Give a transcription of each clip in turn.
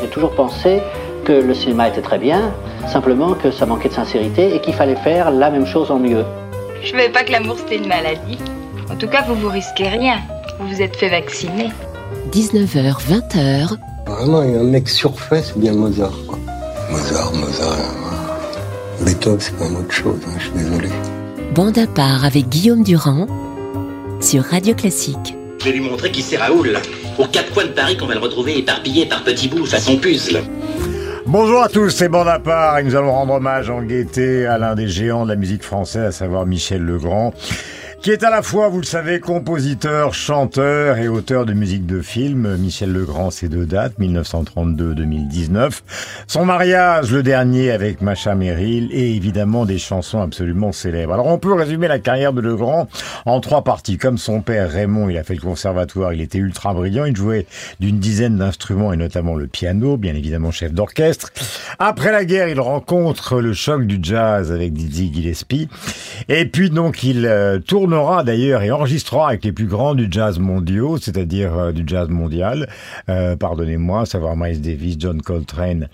J'ai toujours pensé que le cinéma était très bien, simplement que ça manquait de sincérité et qu'il fallait faire la même chose en mieux. Je savais pas que l'amour c'était une maladie. En tout cas, vous vous risquez rien. Vous vous êtes fait vacciner. 19h, 20h. Vraiment, il y a un mec surfait, c'est bien Mozart. Quoi. Mozart, Mozart. Beethoven, c'est quand même autre chose, hein, je suis désolé. Bande à part avec Guillaume Durand sur Radio Classique. Je vais lui montrer qui c'est Raoul. Aux quatre coins de Paris qu'on va le retrouver éparpillé par petits bouts façon puzzle. Bonjour à tous, c'est Bande à part et nous allons rendre hommage en gaieté à l'un des géants de la musique française, à savoir Michel Legrand, qui est à la fois, vous le savez, compositeur, chanteur et auteur de musique de film. Michel Legrand, c'est deux dates, 1932-2019. Son mariage, le dernier avec Macha Merrill, et évidemment des chansons absolument célèbres. Alors on peut résumer la carrière de Legrand en trois parties. Comme son père Raymond, il a fait le conservatoire, il était ultra brillant, il jouait d'une dizaine d'instruments et notamment le piano, bien évidemment chef d'orchestre. Après la guerre, il rencontre le choc du jazz avec Dizzy Gillespie. Et puis donc il euh, tournera d'ailleurs et enregistrera avec les plus grands du jazz mondiaux, c'est-à-dire euh, du jazz mondial, euh, pardonnez-moi, à savoir Miles Davis, John Coltrane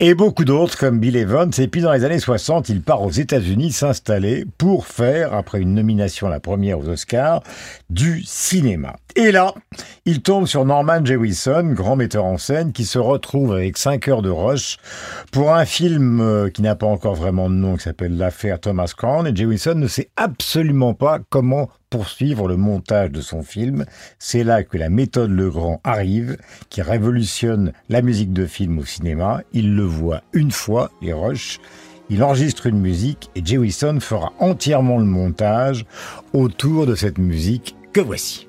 et beaucoup d'autres comme Bill Evans. Et puis dans les années 60, il part aux États-Unis s'installer pour faire, après une nomination la première aux Oscars, du cinéma. Et là, il tombe sur Norman Jewison, grand metteur en scène, qui se retrouve avec 5 heures de rush pour un film euh, qui n'a pas encore vraiment de nom, qui s'appelle L'affaire Thomas Crown. Et Jewison ne sait absolument pas comment poursuivre le montage de son film. C'est là que la méthode Legrand arrive, qui révolutionne la musique de film au cinéma. Il le voit une fois, les rushs. Il enregistre une musique et Jewison fera entièrement le montage autour de cette musique que voici.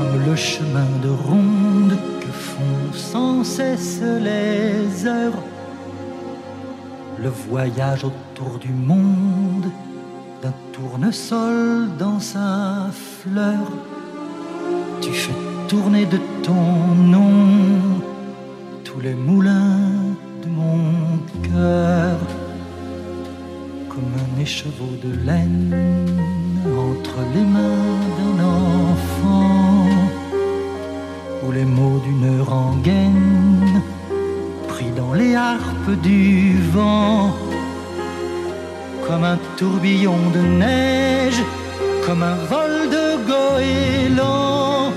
comme le chemin de ronde que font sans cesse les heures, le voyage autour du monde d'un tournesol dans sa fleur. Tu fais tourner de ton nom tous les moulins de mon cœur, comme un écheveau de laine entre les mains d'un enfant, ou les mots d'une rengaine pris dans les harpes du vent, comme un tourbillon de neige, comme un vol de goéland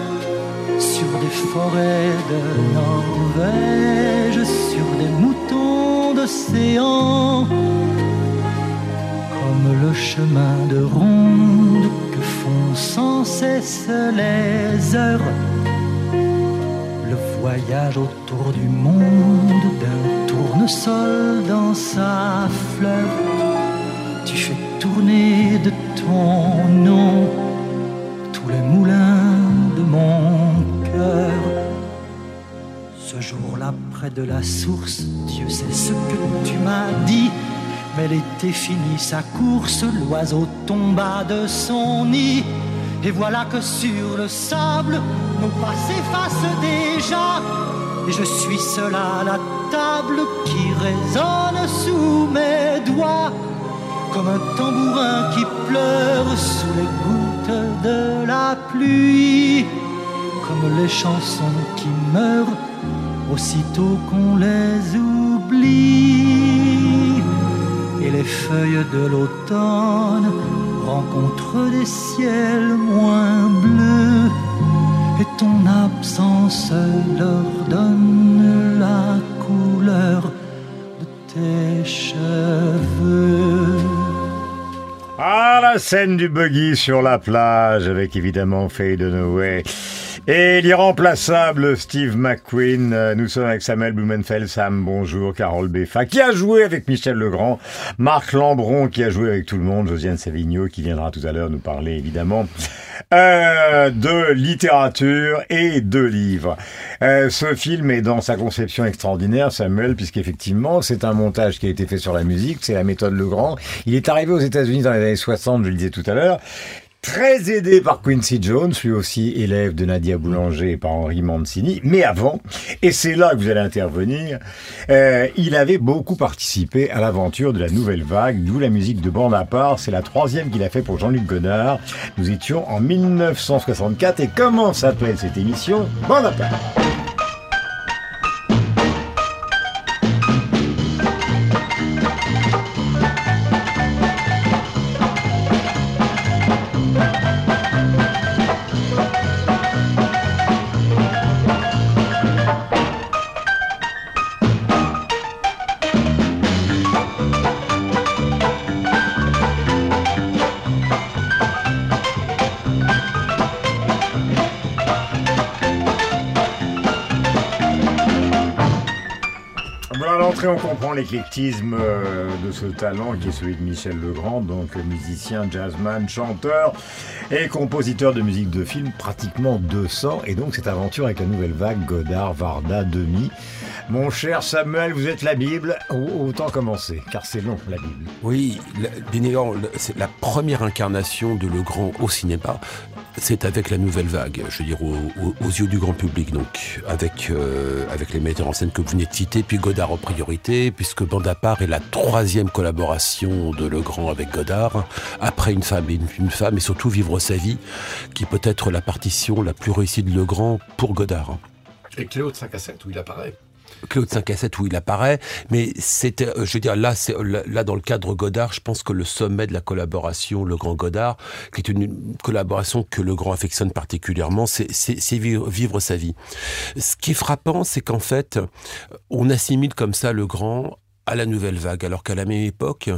sur des forêts de Norvège, sur des moutons d'océan comme le chemin de ronde que font sans cesse les heures. Voyage autour du monde d'un tournesol dans sa fleur. Tu fais tourner de ton nom tous les moulins de mon cœur. Ce jour-là, près de la source, Dieu sait ce que tu m'as dit. Mais l'été finit sa course, l'oiseau tomba de son nid. Et voilà que sur le sable, nos pas s'effacent déjà. Et je suis seul à la table qui résonne sous mes doigts. Comme un tambourin qui pleure sous les gouttes de la pluie. Comme les chansons qui meurent aussitôt qu'on les oublie et les feuilles de l'automne rencontrent des ciels moins bleus et ton absence leur donne la couleur de tes cheveux. Ah, la scène du buggy sur la plage avec évidemment Faye Dunaway. Et l'irremplaçable Steve McQueen, euh, nous sommes avec Samuel Blumenfeld, Sam, bonjour, Carole Beffa, qui a joué avec Michel Legrand, Marc Lambron, qui a joué avec tout le monde, Josiane Savigno, qui viendra tout à l'heure nous parler, évidemment, euh, de littérature et de livres. Euh, ce film est dans sa conception extraordinaire, Samuel, puisqu'effectivement, c'est un montage qui a été fait sur la musique, c'est la méthode Legrand. Il est arrivé aux États-Unis dans les années 60, je le disais tout à l'heure, très aidé par Quincy Jones, lui aussi élève de Nadia Boulanger et par Henri Mancini. Mais avant, et c'est là que vous allez intervenir, euh, il avait beaucoup participé à l'aventure de la nouvelle vague, d'où la musique de bande à part. C'est la troisième qu'il a fait pour Jean-Luc Godard. Nous étions en 1964 et comment s'appelle cette émission? Bande à part. Comprend l'éclectisme euh, de ce talent qui est celui de Michel Legrand, donc musicien, jazzman, chanteur et compositeur de musique de film, pratiquement 200. Et donc cette aventure avec la nouvelle vague, Godard, Varda, Demi. Mon cher Samuel, vous êtes la Bible, Au- autant commencer, car c'est long la Bible. Oui, bien évidemment, c'est la première incarnation de Legrand au cinéma. C'est avec la nouvelle vague, je veux dire, au- au- aux yeux du grand public, donc, avec, euh, avec les metteurs en scène que vous venez de citer, puis Godard en priorité, puisque Bande à part est la troisième collaboration de Legrand avec Godard, après Une femme et une, une femme, et surtout Vivre sa vie, qui peut être la partition la plus réussie de Legrand pour Godard. Et Cléo de 5 à 7 où il apparaît. Claude 5 à 7 où il apparaît, mais c'était, euh, je veux dire, là, c'est, là, dans le cadre Godard, je pense que le sommet de la collaboration, le Grand Godard, qui est une, une collaboration que le Grand affectionne particulièrement, c'est, c'est, c'est vivre, vivre sa vie. Ce qui est frappant, c'est qu'en fait, on assimile comme ça le Grand à la nouvelle vague, alors qu'à la même époque,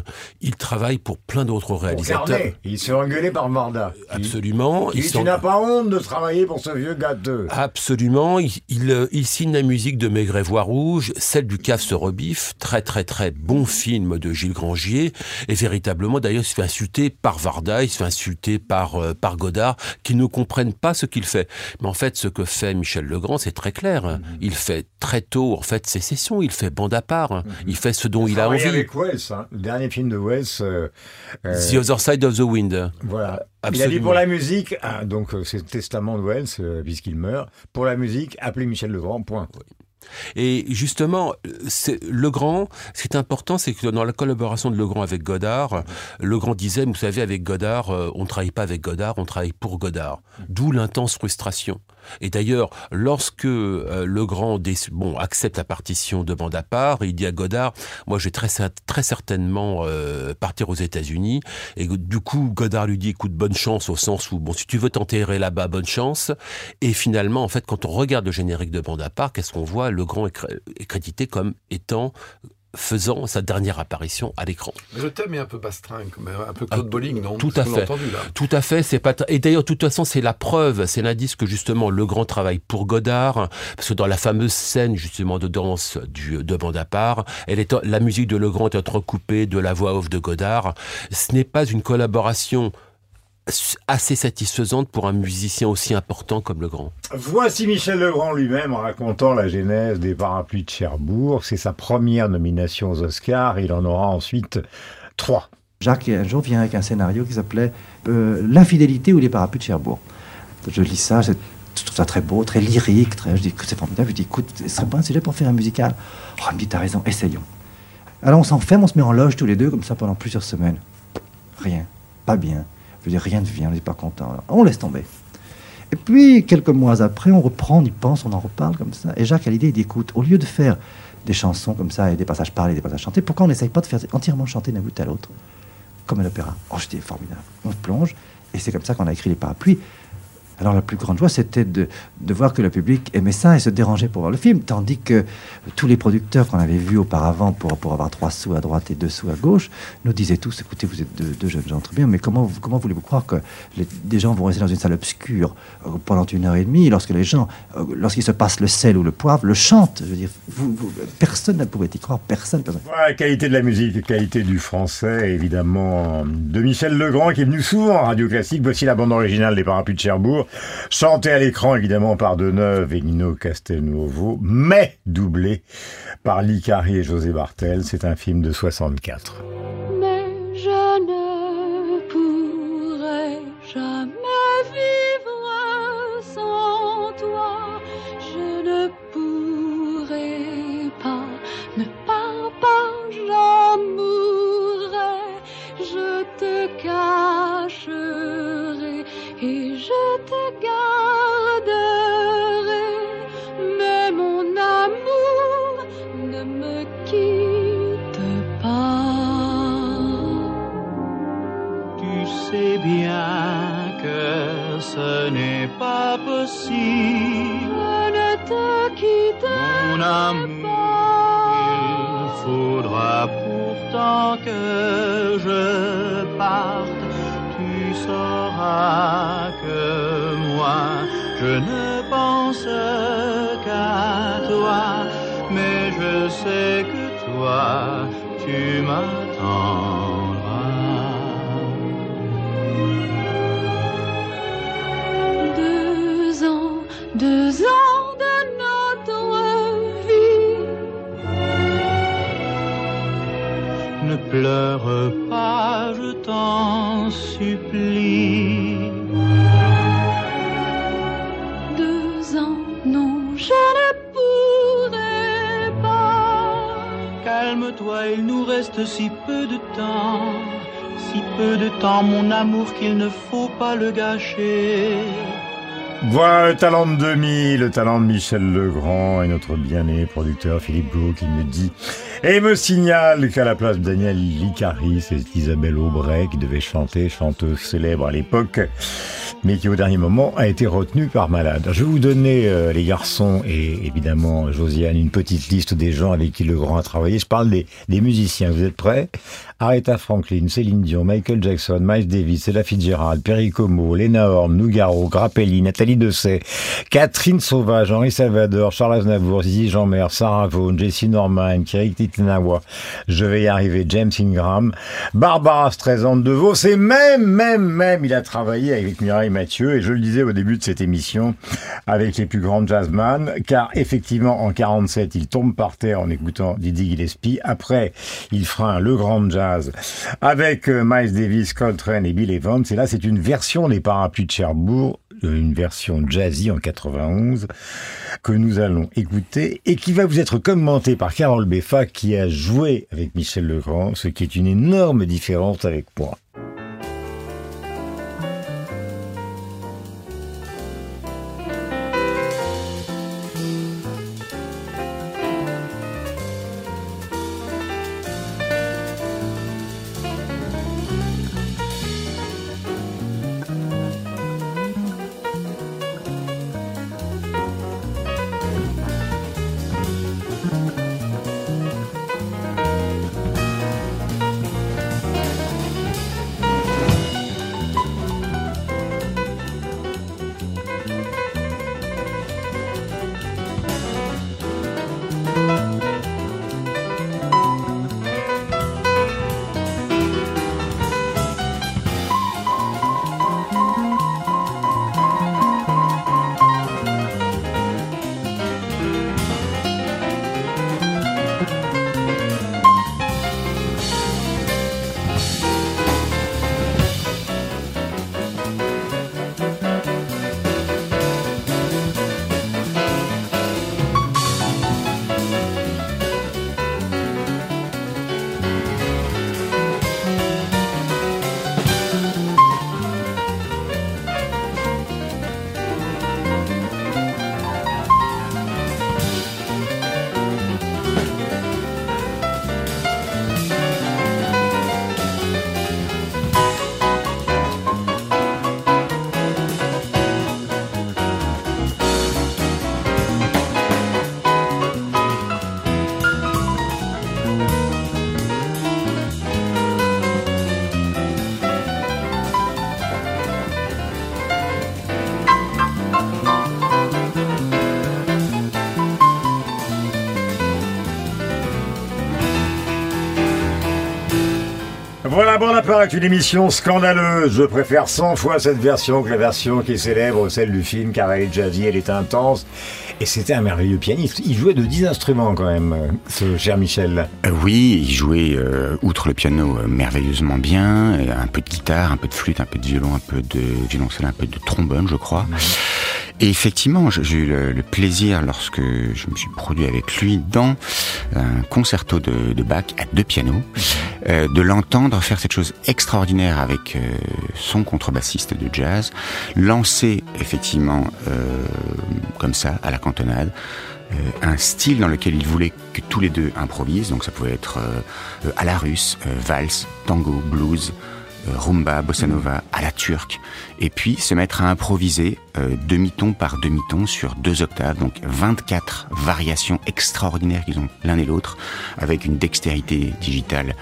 il travaille pour plein d'autres réalisateurs. Carnet, il se fait engueuler par Varda. Il- Absolument. Il, s'en- tu n'as pas honte de travailler pour ce vieux gâteux. Absolument, il, il, euh, il signe la musique de Maigret Voix Rouge, celle du Cave se rebiffe, très très très bon film de Gilles Grangier, et véritablement d'ailleurs il se fait insulter par Varda, il se fait insulter par, euh, par Godard, qui ne comprennent pas ce qu'il fait. Mais en fait ce que fait Michel Legrand c'est très clair, hein. il fait très tôt en fait ses sessions, il fait bande à part, hein. il fait ce dont il a envie. avec Wells, hein, le dernier film de Wells. euh, euh, The Other Side of the Wind. Voilà. Il a dit Absolument. pour la musique, ah, donc euh, c'est le testament de Wells, puisqu'il meurt. Pour la musique, appelez Michel Legrand, point. Et justement, Legrand, ce qui est important, c'est que dans la collaboration de Legrand avec Godard, Legrand disait, vous savez, avec Godard, on ne travaille pas avec Godard, on travaille pour Godard. D'où l'intense frustration. Et d'ailleurs, lorsque euh, Legrand accepte la partition de bande à part, il dit à Godard, moi je vais très, cer- très certainement euh, partir aux États-Unis. Et du coup, Godard lui dit, écoute, bonne chance au sens où, bon, si tu veux t'enterrer là-bas, bonne chance. Et finalement, en fait, quand on regarde le générique de bande à part, qu'est-ce qu'on voit? Legrand est crédité comme étant faisant sa dernière apparition à l'écran. Le thème est un peu bastringue, un peu Claude Ah, Bolling, non? tout à fait. a entendu, là. Tout à fait, c'est pas et d'ailleurs de toute façon c'est la preuve, c'est l'indice que justement le grand travail pour Godard, parce que dans la fameuse scène justement de danse du de bande à part, elle est la musique de Legrand est entrecoupée de la voix off de Godard. Ce n'est pas une collaboration assez satisfaisante pour un musicien aussi important comme le grand. Voici Michel Legrand lui-même racontant la genèse des parapluies de Cherbourg. C'est sa première nomination aux Oscars. Il en aura ensuite trois. Jacques, un jour, vient avec un scénario qui s'appelait euh, L'infidélité ou les parapluies de Cherbourg. Je lis ça, je trouve ça très beau, très lyrique. Très, je dis que c'est formidable. Je dis, écoute, ce serait pas un sujet pour faire un musical. Oh, il me dit, t'as raison, essayons. Alors on s'enferme, on se met en loge tous les deux, comme ça, pendant plusieurs semaines. Rien, pas bien. Je veux rien ne vient, on n'est pas content. On laisse tomber. Et puis, quelques mois après, on reprend, on y pense, on en reparle comme ça. Et Jacques a l'idée, il dit, écoute, au lieu de faire des chansons comme ça et des passages parlés, des passages chantés, pourquoi on n'essaye pas de faire entièrement chanter d'un bout à l'autre comme un opéra. Oh, j'étais formidable. On plonge, et c'est comme ça qu'on a écrit les parapluies. Alors la plus grande joie, c'était de, voir que le public aimait ça et se dérangeait pour voir le film, tandis que tous les producteurs qu'on avait vus auparavant pour, pour avoir trois sous à droite et deux sous à gauche nous disaient tous, écoutez, vous êtes deux, jeunes gens très bien, mais comment, comment voulez-vous croire que des gens vont rester dans une salle obscure euh, pendant une heure et demie lorsque les gens, euh, lorsqu'il se passe le sel ou le poivre, le chantent? Je veux dire, personne ne pouvait y croire, personne. personne. la qualité de la musique, qualité du français, évidemment, de Michel Legrand qui est venu souvent à Radio Classique. Voici la bande originale des Parapluies de Cherbourg. Chanté à l'écran, évidemment, par Deneuve et Nino Castelnuovo, mais doublé par Licari et José Bartel. C'est un film de 64. Mais je ne pourrai jamais vivre sans toi. Je ne pourrai pas ne pas, pas, j'en mourrai. Je te cacherai et je te garderai, mais mon amour ne me quitte pas. Tu sais bien que ce n'est pas possible. Je ne te quitte mon amour. Il faudra pourtant que je parte. Sauras que moi, je ne pense qu'à toi, mais je sais que toi, tu m'attendras. Deux ans, deux ans de notre vie. Ne pleure pas, je t'en supplie. Deux ans, non, je ne pourrai pas. Calme-toi, il nous reste si peu de temps, si peu de temps, mon amour, qu'il ne faut pas le gâcher. Voilà le talent de demi, le talent de Michel Legrand et notre bien-aimé producteur Philippe Gau qui me dit et me signale qu'à la place de Daniel Licari, c'est Isabelle Aubray qui devait chanter, chanteuse célèbre à l'époque, mais qui au dernier moment a été retenue par malade. Je vais vous donner, euh, les garçons et évidemment Josiane, une petite liste des gens avec qui Legrand a travaillé. Je parle des musiciens. Vous êtes prêts? Aretha Franklin, Céline Dion, Michael Jackson, Miles Davis, Ella Fitzgerald, Perry Como, Lena Horne, Nougaro, Grappelli, Nathalie Dessay, Catherine Sauvage, Henri Salvador, Charles Aznavour, Zizi Jeanmer, Sarah Vaughan, Jessie Norman, Thierry Titanawa, je vais y arriver, James Ingram, Barbara Streisand de Vos, et même, même, même, il a travaillé avec Mireille Mathieu, et je le disais au début de cette émission, avec les plus grands jazzman, car effectivement, en 47, il tombe par terre en écoutant Didi Gillespie. Après, il fera un Le Grand Jazz avec euh, Miles Davis, Coltrane et Bill Evans. Et là, c'est une version des Parapluies de Cherbourg, une version jazzy en 91 que nous allons écouter et qui va vous être commentée par Carole Beffa qui a joué avec Michel Legrand, ce qui est une énorme différence avec moi. Voilà, bon appart est une émission scandaleuse. Je préfère 100 fois cette version que la version qui est célèbre, celle du film, car elle est jazzy, elle est intense. Et c'était un merveilleux pianiste. Il jouait de 10 instruments quand même, ce cher Michel. Euh, oui, il jouait, euh, outre le piano, euh, merveilleusement bien. Un peu de guitare, un peu de flûte, un peu de violon, un peu de violoncelle, un peu de trombone, je crois. Et effectivement, j'ai eu le, plaisir, lorsque je me suis produit avec lui dans un concerto de, de Bach à deux pianos, euh, de l'entendre faire cette chose extraordinaire avec euh, son contrebassiste de jazz, lancer effectivement euh, comme ça à la cantonade euh, un style dans lequel il voulait que tous les deux improvisent. Donc ça pouvait être à la russe, valse, tango, blues, rumba, bossa nova, à la turque. Et puis se mettre à improviser euh, demi-ton par demi-ton sur deux octaves. Donc 24 variations extraordinaires qu'ils ont l'un et l'autre avec une dextérité digitale.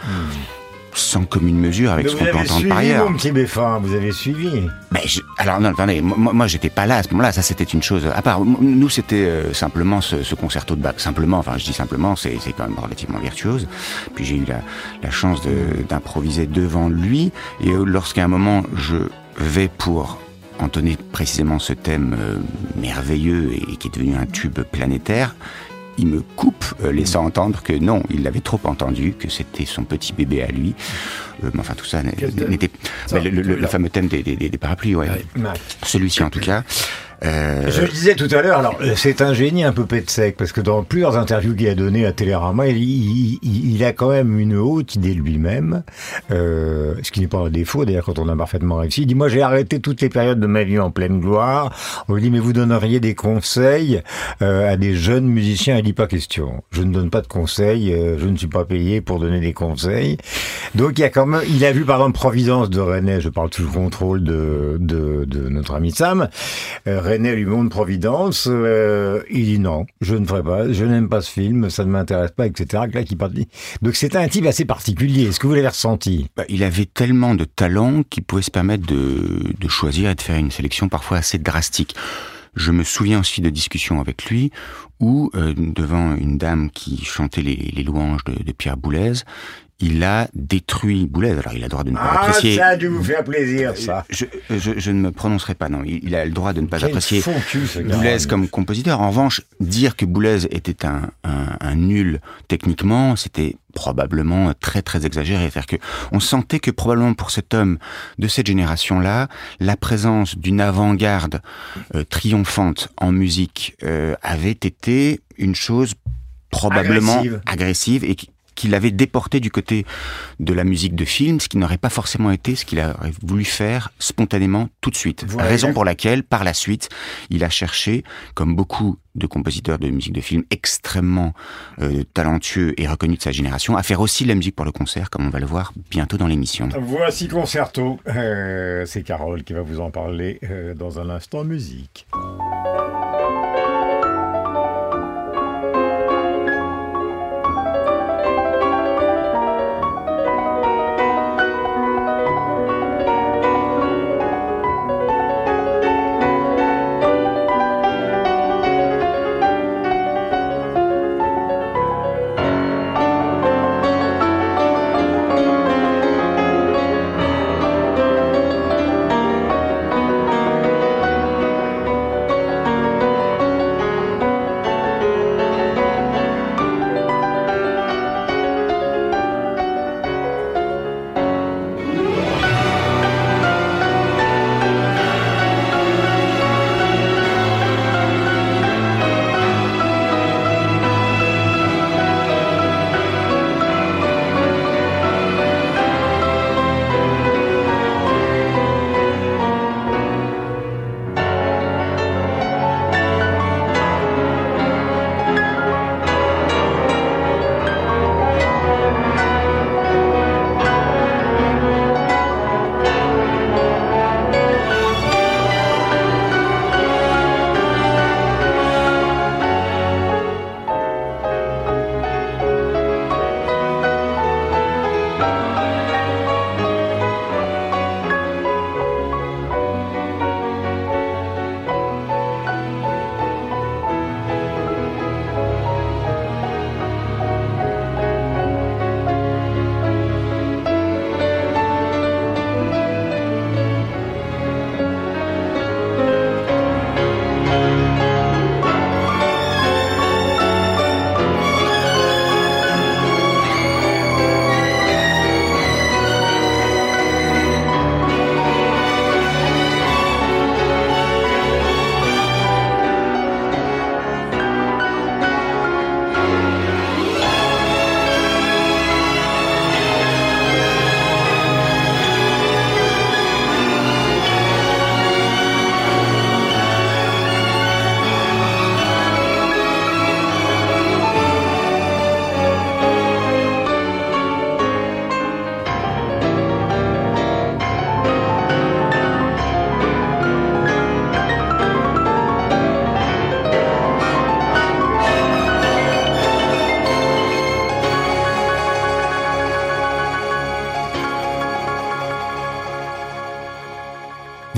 Sans commune mesure avec Mais ce qu'on peut entendre suivi, par ailleurs. mon petit Béfin, vous avez suivi. Mais je- alors non, attendez, moi, moi j'étais pas là à ce moment-là. Ça c'était une chose à part. Nous c'était euh, simplement ce, ce concerto de Bach. Simplement, enfin je dis simplement, c'est quand même relativement virtuose. Puis j'ai eu la, la chance de- d'improviser devant lui. Et euh, lorsqu'à un moment je vais pour entonner précisément ce thème euh, merveilleux et qui est devenu un tube planétaire. Il me coupe, euh, laissant entendre que non, il l'avait trop entendu, que c'était son petit bébé à lui. Euh, mais enfin, tout ça n'était. Mais le, le- le celui-là. fameux thème des, des- des- des parapluies, ouais. Ouais. Celui-ci en tout cas. Euh, Je le disais tout à l'heure, alors euh, c'est un génie un peu pet sec, parce que dans plusieurs interviews qu'il a données à Télérama, il, a quand même une haute idée de lui-même, euh, ce qui n'est pas un défaut d'ailleurs quand on a parfaitement réussi. Il dit, moi j'ai arrêté toutes les périodes de ma vie en pleine gloire. On lui dit, mais vous donneriez des conseils à des jeunes musiciens? Il dit, pas question. Je ne donne pas de conseils, je ne suis pas payé pour donner des conseils. Donc il a quand même, il a vu par exemple Providence de René, je parle sous le contrôle de, de, de notre ami Sam. Euh, René lui montre Providence, euh, il dit non, je ne ferai pas, je n'aime pas ce film, ça ne m'intéresse pas, etc. Donc c'est un type assez particulier. Est-ce que vous l'avez ressenti? Bah, il avait tellement de talent qu'il pouvait se permettre de, de choisir et de faire une sélection parfois assez drastique. Je me souviens aussi de discussions avec lui où, euh, devant une dame qui chantait les, louanges de Pierre Boulez, il a détruit Boulez. Alors il a le droit de ne pas Ah, apprécier. ça a dû vous faire plaisir, ça. Je, je, je ne me prononcerai pas, non. Il, a le droit de ne pas Quel apprécier. Boulez comme compositeur. En revanche, dire que Boulez était un, un, un nul techniquement, c'était probablement très très exagéré. C'est-à-dire que on sentait que probablement pour cet homme de cette génération-là, la présence d'une avant-garde euh, triomphante en musique euh, avait été une chose probablement Agressive. agressive et qui qui l'avait déporté du côté de la musique de film, ce qui n'aurait pas forcément été ce qu'il aurait voulu faire spontanément tout de suite. Voilà. Raison pour laquelle, par la suite, il a cherché, comme beaucoup de compositeurs de musique de film extrêmement euh, talentueux et reconnus de sa génération, à faire aussi de la musique pour le concert, comme on va le voir bientôt dans l'émission. Voici Concerto. Euh, c'est Carole qui va vous en parler euh, dans un instant musique.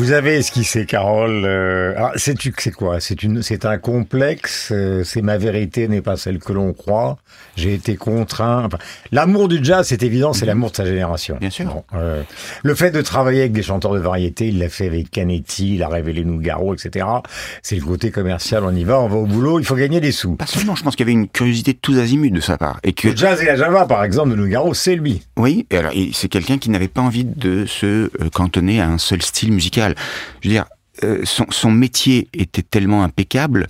Vous avez esquissé, Carole. C'est quoi? C'est une, c'est un complexe. euh, c'est ma vérité n'est pas celle que l'on croit. J'ai été contraint. Enfin, l'amour du jazz, c'est évident, c'est l'amour de sa génération. Bien sûr. Bon, euh, le fait de travailler avec des chanteurs de variété, il l'a fait avec Canetti, il a révélé Nougaro, etc. C'est le côté commercial. On y va, on va au boulot. Il faut gagner des sous. Pas seulement, je pense qu'il y avait une curiosité de tous azimuts de sa part. Et que, Le jazz et la java, par exemple, de Nougaro, c'est lui. oui, et alors, c'est quelqu'un qui n'avait pas envie de se euh, cantonner à un seul style musical. Je veux dire, euh, son, son métier était tellement impeccable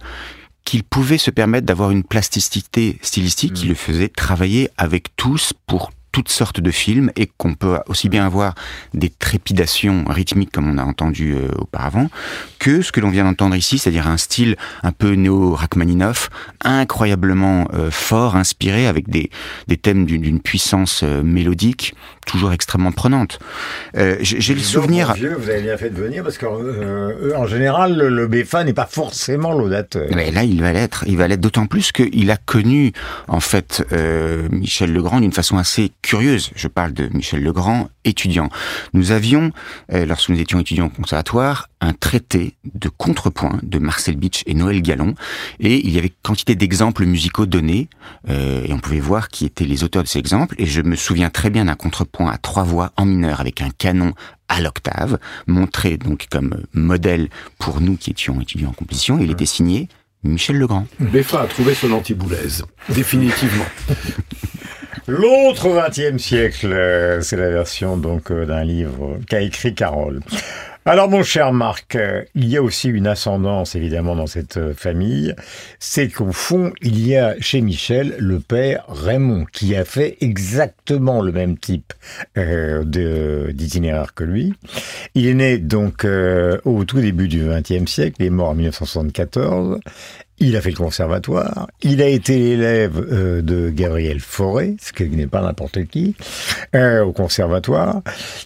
qu'il pouvait se permettre d'avoir une plasticité stylistique qui le faisait travailler avec tous pour toutes sortes de films et qu'on peut aussi bien avoir des trépidations rythmiques comme on a entendu euh, auparavant que ce que l'on vient d'entendre ici, c'est-à-dire un style un peu néo-Rachmaninoff, incroyablement euh, fort, inspiré avec des, des thèmes d'une puissance euh, mélodique toujours extrêmement prenante. J'ai le souvenir... vieux, vous avez bien fait de venir parce que eux, en général, le, le BFA n'est pas forcément l'audateur. Mais là, il va l'être. Il va l'être d'autant plus qu'il a connu, en fait, Michel Legrand d'une façon assez curieuse. Je parle de Michel Legrand, étudiant. Nous avions, euh, lorsque nous étions étudiants au conservatoire, un traité de contrepoint de Marcel Beach et Noël Gallon, et il y avait quantité d'exemples musicaux donnés, euh, et on pouvait voir qui étaient les auteurs de ces exemples. Et je me souviens très bien d'un contrepoint à trois voix en mineur avec un canon à l'octave, montré donc comme modèle pour nous qui étions étudiants en composition. Il était signé Michel Legrand. Beffa a trouvé son antiboulaise, définitivement. L'autre 20e siècle, euh, c'est la version donc euh, d'un livre qu'a écrit Carole. Alors mon cher Marc, euh, il y a aussi une ascendance évidemment dans cette famille, c'est qu'au fond il y a chez Michel le père Raymond qui a fait exactement le même type d'itinéraire que lui. Il est né donc au tout début du XXe siècle, il est mort en 1974. Il a fait le conservatoire. Il a été l'élève euh, de Gabriel Fauré, ce qui n'est pas n'importe qui, euh, au conservatoire.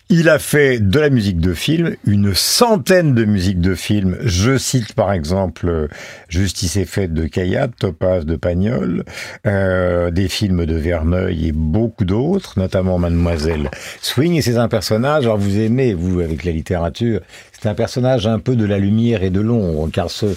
Il a fait de la musique de film, une centaine de musiques de film. Je cite par exemple euh, Justice et fête de Caillat, Topaz de Pagnol, euh, des films de Verneuil et beaucoup d'autres, notamment Mademoiselle Swing. Et c'est un personnage, alors vous aimez, vous, avec la littérature, c'est un personnage un peu de la lumière et de l'ombre, car ce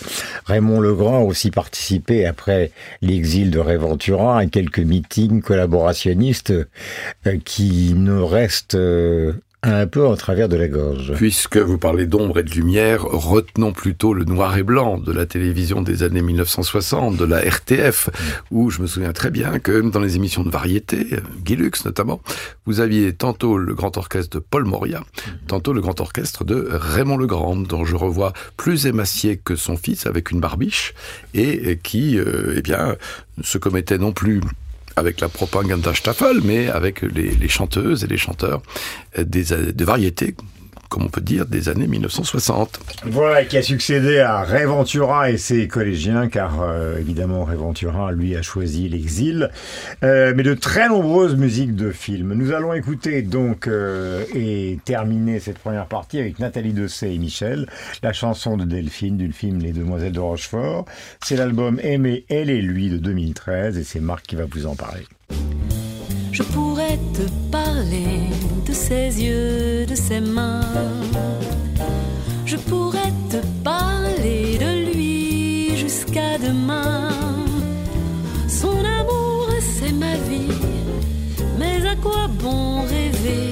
Raymond Legrand a aussi participé, après l'exil de Réventura, à quelques meetings collaborationnistes euh, qui nous restent euh, un peu en travers de la gorge. Puisque vous parlez d'ombre et de lumière, retenons plutôt le noir et blanc de la télévision des années 1960, de la RTF, où je me souviens très bien que dans les émissions de variété, Guy Lux notamment, vous aviez tantôt le grand orchestre de Paul Moria, tantôt le grand orchestre de Raymond Legrand, dont je revois plus émacié que son fils avec une barbiche, et qui, euh, eh bien, se commettait non plus avec la propaganda Staffel, mais avec les, chanteuses et les chanteurs euh, des, a- de variété, comme on peut dire, des années 1960. Voilà, qui a succédé à Ray Ventura et ses collégiens, car euh, évidemment Ray Ventura, lui, a choisi l'exil, Euh, mais de très nombreuses musiques de films. Nous allons écouter donc euh, et terminer cette première partie avec Nathalie Dessay et Michel, la chanson de Delphine du film Les Demoiselles de Rochefort. C'est l'album Aimer elle et lui de 2013 et c'est Marc qui va vous en parler. Je pourrais te parler de ses yeux, de ses mains. Je pourrais te parler de lui jusqu'à demain. Son amour, c'est ma vie. Mais à quoi bon rêver?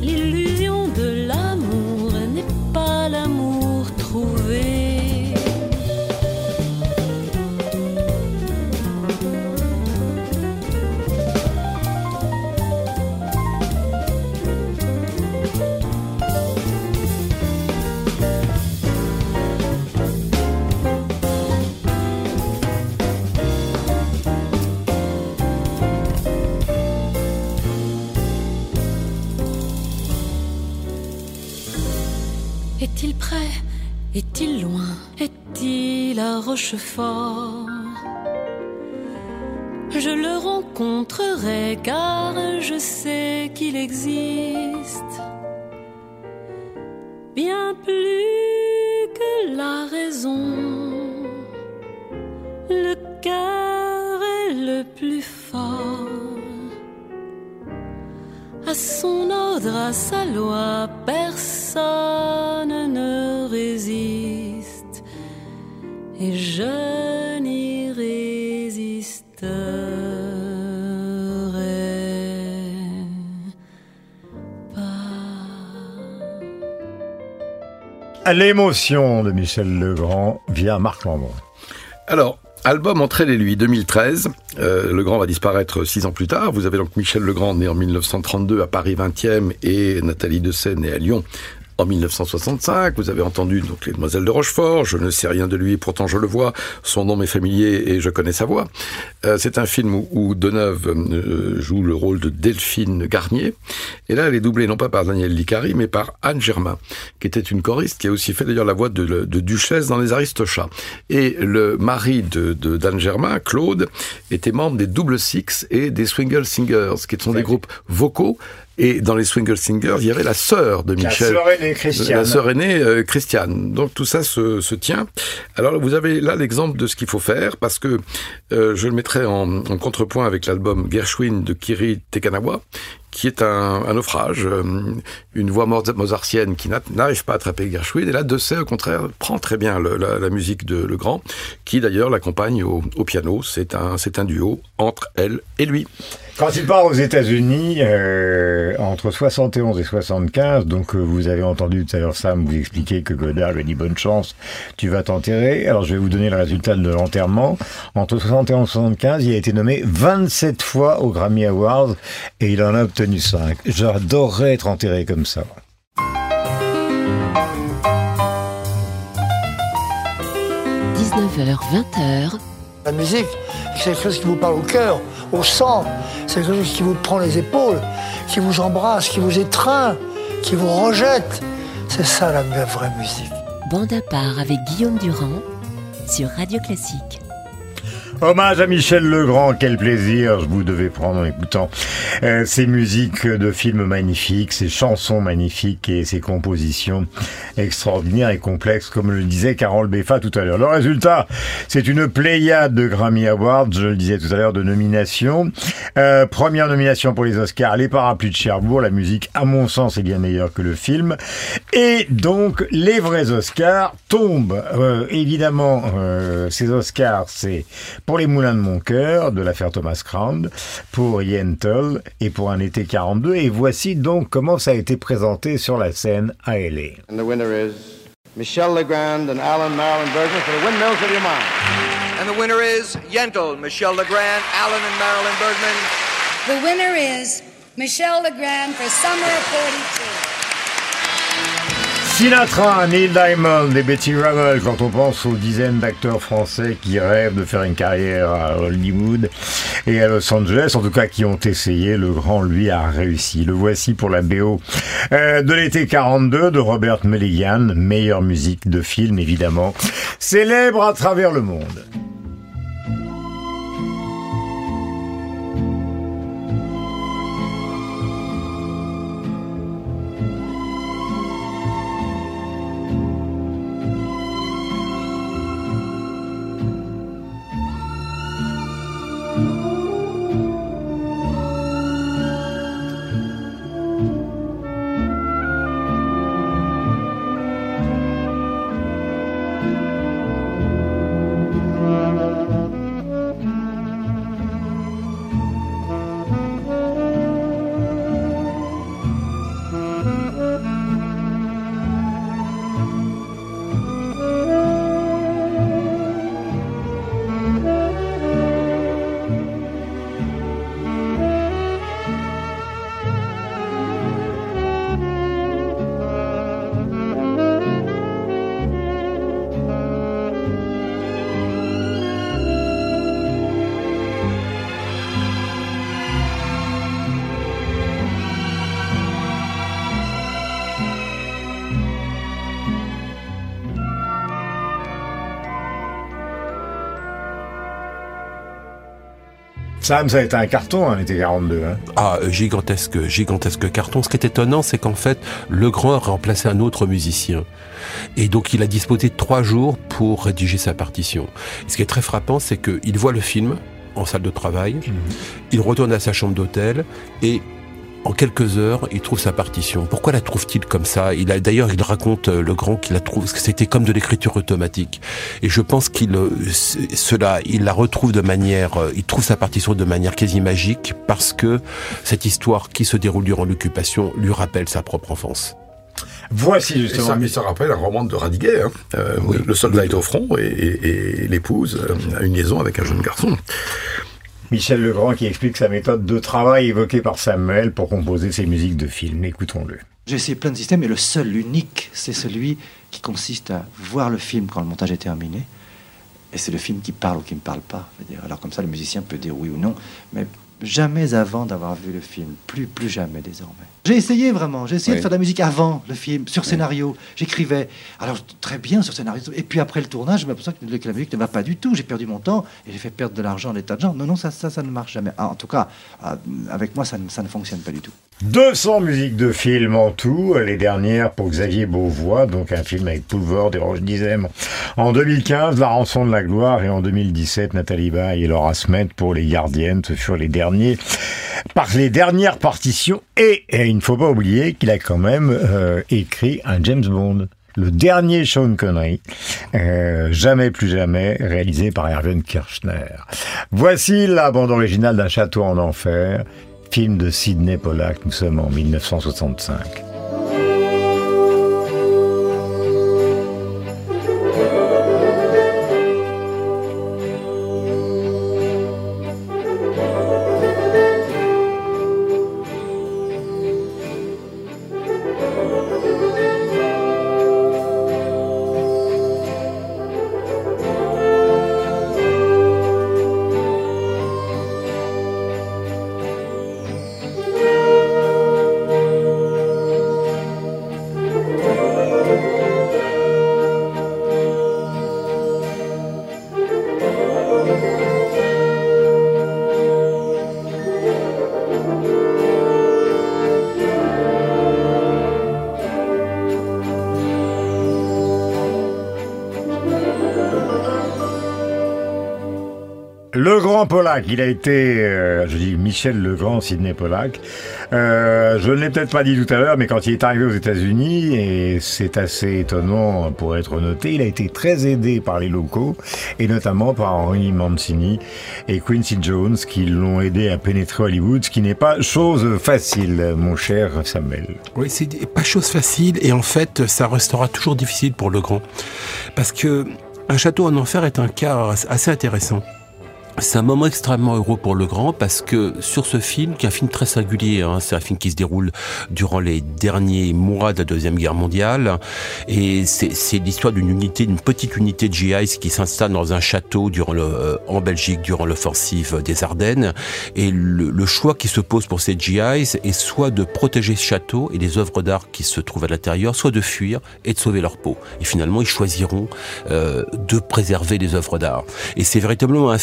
L'illusion de l'amour n'est pas l'amour Je le rencontrerai car je sais qu'il existe bien plus que la raison. Le cœur est le plus fort. À son ordre, à sa loi, personne et je n'y résisterai À l'émotion de Michel Legrand via Marc Lambron. Alors, album Entre elle et lui, 2013. Euh, Legrand va disparaître six ans plus tard. Vous avez donc Michel Legrand, né en 1932 à Paris 20e, et Nathalie Dessay, née à Lyon en 1965. Vous avez entendu donc les Demoiselles de Rochefort. Je ne sais rien de lui, pourtant je le vois. Son nom m'est familier et je connais sa voix. Euh, c'est un film où, où Deneuve euh, joue le rôle de Delphine Garnier. Et là, elle est doublée non pas par Daniel Licari, mais par Anne Germain, qui était une choriste qui a aussi fait d'ailleurs la voix de, de Duchesse dans Les Aristochats. Et le mari de, de d'Anne Germain, Claude, était membre des Double Six et des Swingle Singers, qui sont des groupes vocaux et dans les Swingle Singers, il y avait la sœur de Michel. La sœur aînée Christiane. La sœur aînée euh, Christiane. Donc tout ça se, se, tient. Alors vous avez là l'exemple de ce qu'il faut faire parce que euh, je le mettrai en, en contrepoint avec l'album Gershwin de Kiri Tekanawa qui est un, un naufrage, euh, une voix mozartienne qui n'arrive pas à attraper Gershwin. Et là, Dessay, au contraire, prend très bien le, la, la, musique de Legrand, qui d'ailleurs l'accompagne au, au, piano. C'est un, c'est un duo entre elle et lui. Quand il part aux États-Unis, euh, entre 71 et 75, donc euh, vous avez entendu tout à l'heure Sam vous expliquer que Godard lui a dit bonne chance, tu vas t'enterrer. Alors je vais vous donner le résultat de l'enterrement. Entre 71 et 75, il a été nommé 27 fois aux Grammy Awards et il en a obtenu 5. J'adorerais être enterré comme ça. – 19h, 20h. La musique, c'est quelque chose qui vous parle au cœur, au sang. C'est quelque chose qui vous prend les épaules, qui vous embrasse, qui vous étreint, qui vous rejette. C'est ça la vraie musique. Bande à part avec Guillaume Durand sur Radio Classique. Hommage à Michel Legrand, quel plaisir je vous devais prendre en écoutant euh, ces musiques de films magnifiques, ces chansons magnifiques et ces compositions extraordinaires et complexes, comme le disait Carole Beffa tout à l'heure. Le résultat, c'est une pléiade de Grammy Awards, je le disais tout à l'heure, de nominations. Euh, première nomination pour les Oscars, Les Parapluies de Cherbourg, la musique, à mon sens, est bien meilleure que le film. Et donc, les vrais Oscars tombent. Euh, évidemment, euh, ces Oscars, c'est les Moulins de mon cœur de l'affaire Thomas Crown, pour Yentl et pour un été 42. Et voici donc comment ça a été présenté sur la scène à LA. And the winner is Michel Legrand and Alan Marilyn Bergman for the Windmills of Your Mind. And the winner is Yentl, Michel Legrand, Alan and Marilyn Bergman. The winner is Michel Legrand for Summer of 42. Sinatra, Neil Diamond et Betty Ravel, quand on pense aux dizaines d'acteurs français qui rêvent de faire une carrière à Hollywood et à Los Angeles, en tout cas qui ont essayé, le grand lui a réussi. Le voici pour la BO euh, de l'été 42 de Robert Mulligan, meilleure musique de film évidemment, célèbre à travers le monde. Sam, ça a été un carton, hein, l'été 42. Hein. Ah, gigantesque, gigantesque carton. Ce qui est étonnant, c'est qu'en fait, Le Grand a remplacé un autre musicien. Et donc, il a disposé de trois jours pour rédiger sa partition. Et ce qui est très frappant, c'est qu'il voit le film en salle de travail, mmh. il retourne à sa chambre d'hôtel et en quelques heures, il trouve sa partition. Pourquoi la trouve-t-il comme ça? Il a d'ailleurs, il raconte euh, le grand qu'il la trouve, que c'était comme de l'écriture automatique. Et je pense qu'il euh, cela, il la retrouve de manière, euh, il trouve sa partition de manière quasi magique parce que cette histoire qui se déroule durant l'occupation lui rappelle sa propre enfance. Voici justement. ça, mais ça rappelle un roman de Radiguet. Hein. Euh, Le soldat est au front et, et- et l'épouse euh, a une liaison avec un jeune garçon. Michel Legrand qui explique sa méthode de travail évoquée par Samuel pour composer ses musiques de films. Écoutons-le. J'ai essayé plein de systèmes, mais le seul, l'unique, c'est celui qui consiste à voir le film quand le montage est terminé. Et c'est le film qui parle ou qui ne parle pas. Alors comme ça, le musicien peut dire oui ou non, mais jamais avant d'avoir vu le film. Plus, plus jamais désormais. J'ai essayé vraiment, j'ai essayé Oui. de faire de la musique avant le film, sur scénario. J'écrivais, alors très bien sur scénario. Et puis après le tournage, je m'aperçois que que la musique ne va pas du tout. J'ai perdu mon temps et j'ai fait perdre de l'argent à des tas de gens. Non, non, ça, ça, ça ne marche jamais. Ah, en tout cas, ah, avec moi, ça ne, ça ne fonctionne pas du tout. 200 musiques de films en tout, les dernières pour Xavier Beauvois, donc un film avec Poulvord et Roche Dizem. En 2015, La rançon de la gloire et en 2017, Nathalie Baye et Laura Smet pour Les Gardiennes, ce furent les derniers, par les dernières partitions et, il ne faut pas oublier qu'il a quand même euh, écrit un James Bond. Le dernier Sean Connery, euh, jamais plus jamais, réalisé par Erwin Kirchner. Voici la bande originale d'un château en enfer, film de Sidney Pollack, nous sommes en 1965. Le grand Pollack, il a été, euh, je dis Michel le grand, Sidney Pollack. Euh, je ne l'ai peut-être pas dit tout à l'heure, mais quand il est arrivé aux États-Unis, et c'est assez étonnant pour être noté, il a été très aidé par les locaux, et notamment par Henry Mancini et Quincy Jones, qui l'ont aidé à pénétrer Hollywood, ce qui n'est pas chose facile, mon cher Samuel. Oui, c'est pas chose facile et en fait, ça restera toujours difficile pour le grand. Parce que Un château en enfer est un cas assez intéressant. C'est un moment extrêmement heureux pour le grand parce que sur ce film, qui est un film très singulier, hein, c'est un film qui se déroule durant les derniers mois de la Deuxième Guerre mondiale, et c'est l'histoire d'une unité, d'une petite unité de GIs qui s'installe dans un château durant le, euh, en Belgique durant l'offensive des Ardennes, et le, le choix qui se pose pour ces GIs est soit de protéger ce château et les œuvres d'art qui se trouvent à l'intérieur, soit de fuir et de sauver leur peau. Et finalement, ils choisiront euh, de préserver les œuvres d'art. Et c'est véritablement un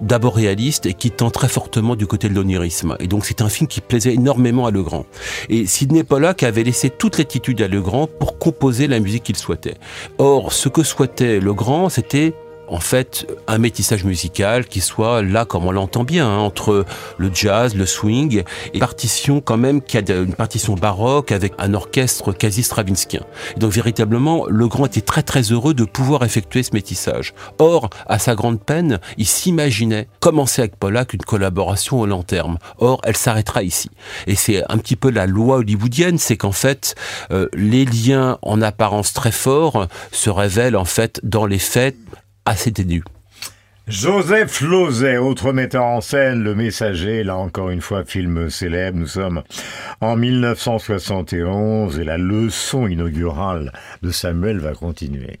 d'abord réaliste et qui tend très fortement du côté de l'onirisme. Et donc c'est un film qui plaisait énormément à Legrand. Et Sidney Pollack avait laissé toute l'attitude à Legrand pour composer la musique qu'il souhaitait. Or, ce que souhaitait Legrand, c'était en fait un métissage musical qui soit là comme on l'entend bien hein, entre le jazz, le swing et partition quand même qui a une partition baroque avec un orchestre quasi stravinskien. Donc véritablement Legrand était très très heureux de pouvoir effectuer ce métissage. Or à sa grande peine, il s'imaginait commencer avec Pollack une collaboration au long terme. Or elle s'arrêtera ici. Et c'est un petit peu la loi hollywoodienne, c'est qu'en fait euh, les liens en apparence très forts se révèlent en fait dans les faits assez ténus. Joseph Lozay, autre metteur en scène, Le Messager, là encore une fois, film célèbre. Nous sommes en 1971 et la leçon inaugurale de Samuel va continuer.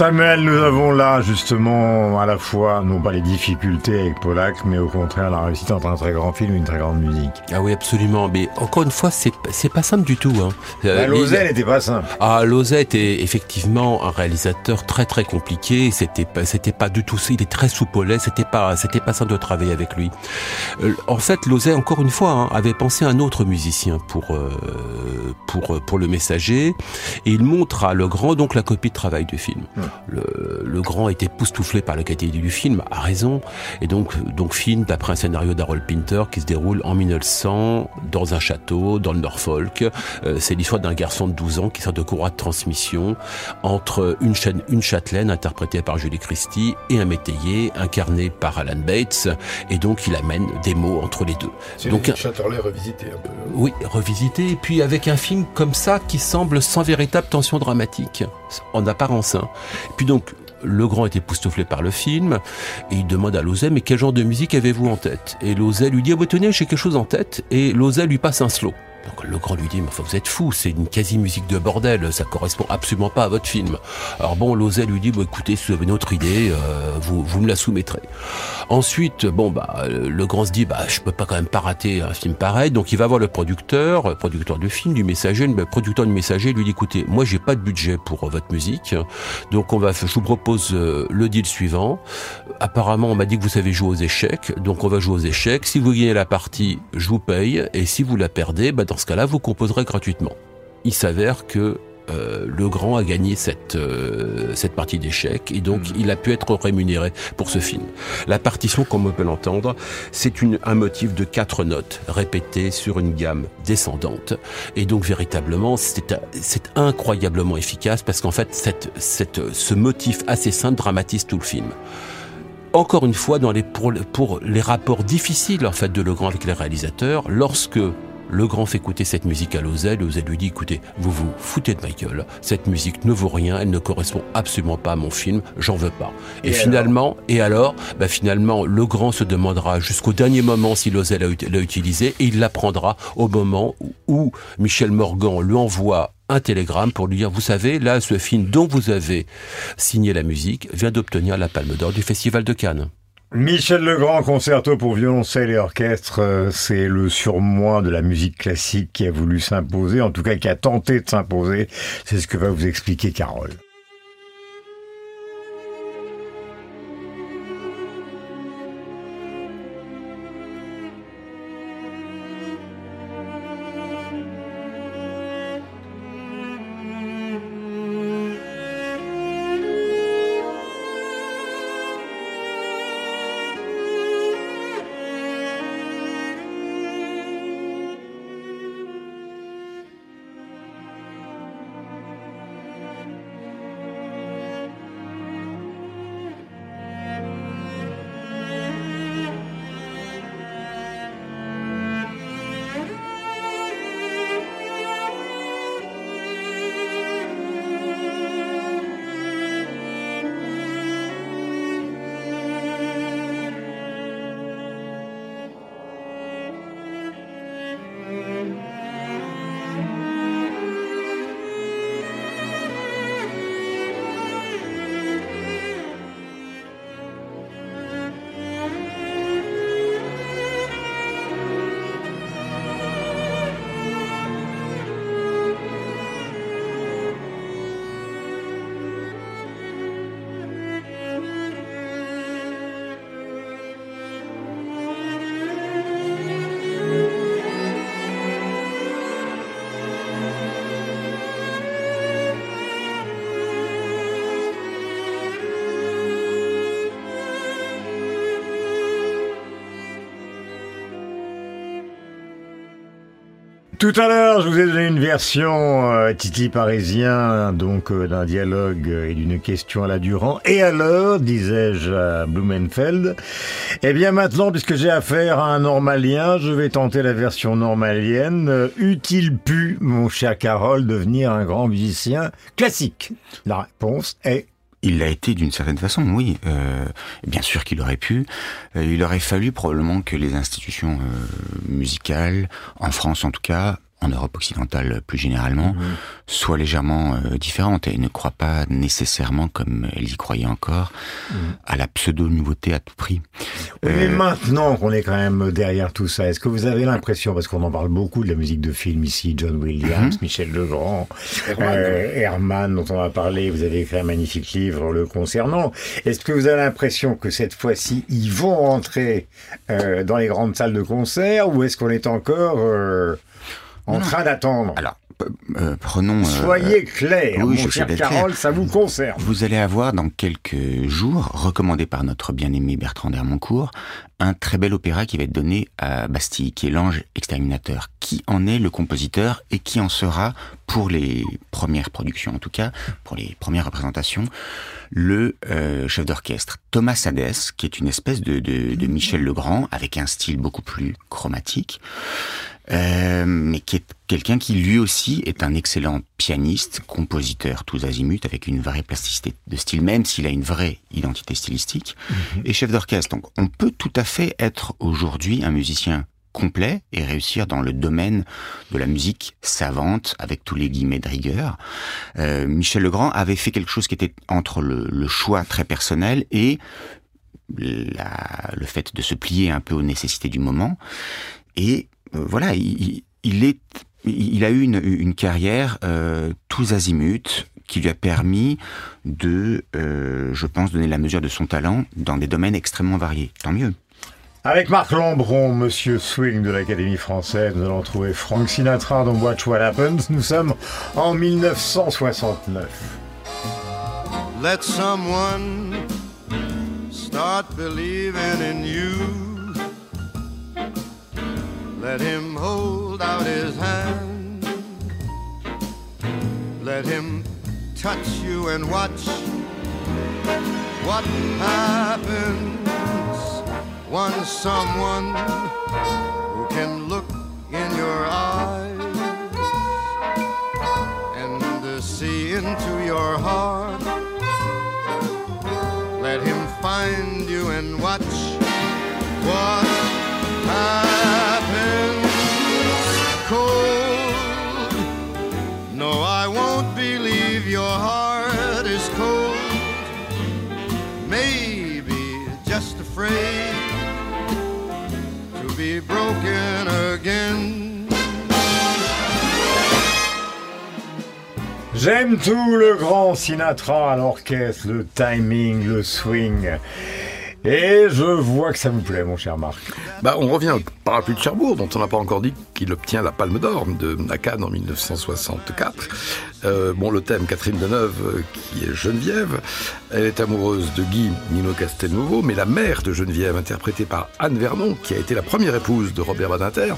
Samuel, nous avons là justement à la fois, non pas les difficultés avec Polak, mais au contraire la réussite entre un très grand film et une très grande musique. Ah oui, absolument. Mais encore une fois, c'est c'est pas simple du tout. Hein. Bah, Lozay n'était pas simple. Ah, Lozay était effectivement un réalisateur très très compliqué. C'était pas c'était pas du tout. Il est très soupolé. C'était pas c'était pas simple de travailler avec lui. Euh, en fait, Lozay encore une fois hein, avait pensé à un autre musicien pour euh, pour pour le messager et il montre à le grand donc la copie de travail du film. Le, le, grand était époustouflé par la qualité du film, a raison. Et donc, donc film d'après un scénario d'Harold Pinter qui se déroule en 1900 dans un château, dans le Norfolk. Euh, c'est l'histoire d'un garçon de 12 ans qui sort de courroie de transmission entre une, chaîne, une châtelaine interprétée par Julie Christie et un métayer incarné par Alan Bates. Et donc, il amène des mots entre les deux. C'est donc, Chatterley revisité un peu. Oui, revisité. Et puis avec un film comme ça qui semble sans véritable tension dramatique, en apparence. Hein. Puis donc, le grand est époustouflé par le film et il demande à Lozay mais quel genre de musique avez-vous en tête? Et Lozay lui dit ah bah, tenez j'ai quelque chose en tête et Lozay lui passe un slow. Le grand lui dit, mais vous êtes fou, c'est une quasi-musique de bordel, ça correspond absolument pas à votre film. Alors bon, Lozay lui dit, bon, écoutez, si vous avez une autre idée, euh, vous, me la soumettrez. Ensuite, bon, bah, le grand se dit, bah, je peux pas quand même pas rater un film pareil, donc il va voir le producteur, producteur du film, du messager, le producteur du messager lui dit, écoutez, moi j'ai pas de budget pour euh, votre musique, donc on va, je vous propose euh, le deal suivant. Apparemment, on m'a dit que vous savez jouer aux échecs, donc on va jouer aux échecs. Si vous gagnez la partie, je vous paye, et si vous la perdez, bah, dans ce cas-là, vous composerez gratuitement. Il s'avère que euh, le grand a gagné cette euh, cette partie d'échecs et donc il a pu être rémunéré pour ce film. La partition, comme on peut l'entendre, c'est une un motif de quatre notes répétées sur une gamme descendante et donc véritablement c'est c'est incroyablement efficace parce qu'en fait cette cette ce motif assez simple dramatise tout le film encore une fois dans les pour, pour les rapports difficiles en fait de Legrand avec les réalisateurs lorsque le grand fait écouter cette musique à Lozay. Lozay lui dit, écoutez, vous vous foutez de ma gueule. Cette musique ne vaut rien. Elle ne correspond absolument pas à mon film. J'en veux pas. Et, Et finalement, et alors, bah finalement, le grand se demandera jusqu'au dernier moment si Lozay l'a ut- l'a utilisé et il l'apprendra au moment où Michel Morgan lui envoie un télégramme pour lui dire, vous savez, là, ce film dont vous avez signé la musique vient d'obtenir la Palme d'Or du Festival de Cannes. Michel Legrand, concerto pour violoncelle et orchestre, euh, c'est le surmoi de la musique classique qui a voulu s'imposer, en tout cas qui a tenté de s'imposer. C'est ce que va vous expliquer Carole. Tout à l'heure, je vous ai donné une version euh, Titi parisien, donc euh, d'un dialogue et d'une question à la Durand. Et alors, disais-je à Blumenfeld, eh bien maintenant, puisque j'ai affaire à un normalien, je vais tenter la version normalienne. Euh, Eût-il pu, mon cher Carole, devenir un grand musicien classique? La réponse est Il l'a été d'une certaine façon, oui. Euh, bien sûr qu'il aurait pu. Euh, il aurait fallu probablement que les institutions euh, musicales, en France en tout cas, en Europe occidentale plus généralement, Mhm. soit légèrement euh, différente et ne croit pas nécessairement, comme elle y croyait encore, Mhm. à la pseudo-nouveauté à tout prix. Oui, mais Euh, maintenant qu'on est quand même derrière tout ça, est-ce que vous avez l'impression, parce qu'on en parle beaucoup de la musique de film ici, John Williams, Mhm. Michel Legrand, Herman. euh, Herman, dont on a parlé, vous avez écrit un magnifique livre le concernant. Est-ce que vous avez l'impression que cette fois-ci, ils vont entrer euh, dans les grandes salles de concert, ou est-ce qu'on est encore euh, en Non. train d'attendre Alors, euh, prenons... euh, Soyez clair, oui, mon cher Carole, clair. ça vous concerne. Vous allez avoir dans quelques jours, recommandé par notre bien-aimé Bertrand d'Hermoncourt, un très bel opéra qui va être donné à Bastille, qui est l'ange exterminateur. Qui en est le compositeur et qui en sera, pour les premières productions en tout cas, pour les premières représentations, le euh, chef d'orchestre? Thomas Hadès, qui est une espèce de, de, de Michel Legrand, avec un style beaucoup plus chromatique, euh, mais qui est quelqu'un qui lui aussi est un excellent pianiste, compositeur tous azimuts, avec une vraie plasticité de style, même s'il a une vraie identité stylistique, et chef d'orchestre. Donc on peut tout à fait être aujourd'hui un musicien complet et réussir dans le domaine de la musique savante avec tous les guillemets de rigueur. Euh, Michel Legrand avait fait quelque chose qui était entre le, le choix très personnel et la- le fait de se plier un peu aux nécessités du moment. Et voilà, il, il est, il a eu une, une carrière euh, tous azimuts qui lui a permis de, euh, je pense, donner la mesure de son talent dans des domaines extrêmement variés. Tant mieux. Avec Marc Lambron, Monsieur Swing de l'Académie française, nous allons trouver Frank Sinatra dans Watch What Happens. Nous sommes en 1969. Let someone start believing in you. Let him hold out his hand. Let him touch you and watch what happens once someone who can look in your eyes and see into your heart. J'aime tout le grand Sinatra l'orchestre, le timing, le swing. Et je vois que ça vous plaît, mon cher Marc. Bah, on revient au parapluie de Cherbourg, dont on n'a pas encore dit qu'il obtient la Palme d'Or de à Cannes en 1964. Euh, bon, le thème, Catherine Deneuve, euh, qui est Geneviève. Elle est amoureuse de Guy Nino Castelnuovo, mais la mère de Geneviève, interprétée par Anne Vernon, qui a été la première épouse de Robert Badinter,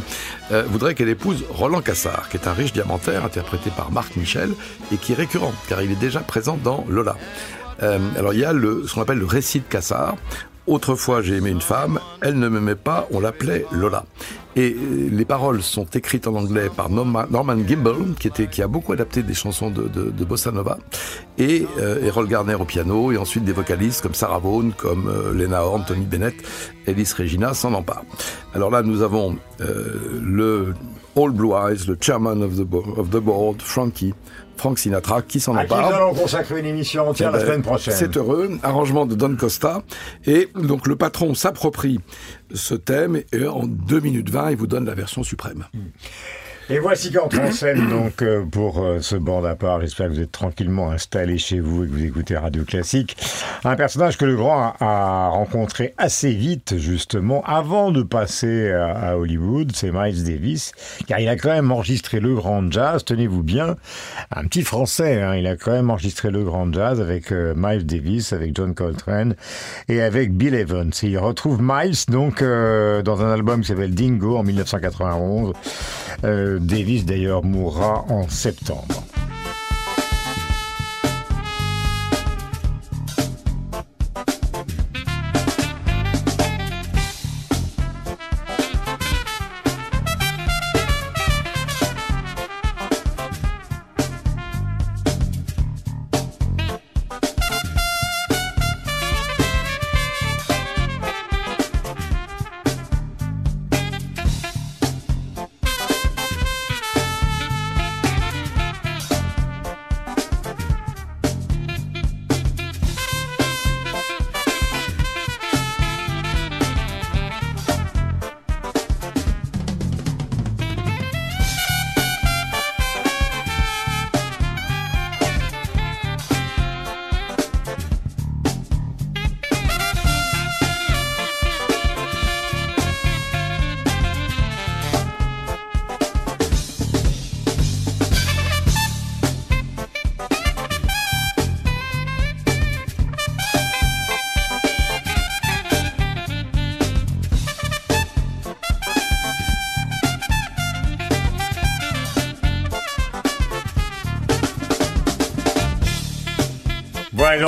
euh, voudrait qu'elle épouse Roland Cassard, qui est un riche diamantaire, interprété par Marc Michel, et qui est récurrent, car il est déjà présent dans Lola. Euh, alors il y a le, ce qu'on appelle le récit de Cassard. Autrefois, j'ai aimé une femme, elle ne m'aimait pas, on l'appelait Lola. Et euh, les paroles sont écrites en anglais par Norma- Norman Gimbel, qui, était, qui a beaucoup adapté des chansons de, de, de Bossa Nova, et euh, Errol Garner au piano, et ensuite des vocalistes comme Sarah Vaughan, comme euh, Lena Horne, Tony Bennett, Ellis Regina, s'en empare. Alors là, nous avons euh, le All Blue Eyes, le chairman of the, bo- of the board, Frankie, Frank Sinatra, qui s'en qui nous empare. allons consacrer une émission entière Eh la ben, semaine prochaine. C'est heureux, arrangement de Don Costa. Et donc le patron s'approprie ce thème et en 2 minutes 20, il vous donne la version suprême. Et voici qu'entre en scène donc euh, pour euh, ce bande à part. J'espère que vous êtes tranquillement installé chez vous et que vous écoutez Radio Classique. Un personnage que le grand a, a rencontré assez vite justement avant de passer à, à Hollywood, c'est Miles Davis, car il a quand même enregistré le grand jazz. Tenez-vous bien, un petit Français. hein, il a quand même enregistré le grand jazz avec euh, Miles Davis, avec John Coltrane et avec Bill Evans. Et il retrouve Miles donc euh, dans un album qui s'appelle Dingo en 1991. Davis d'ailleurs mourra en septembre.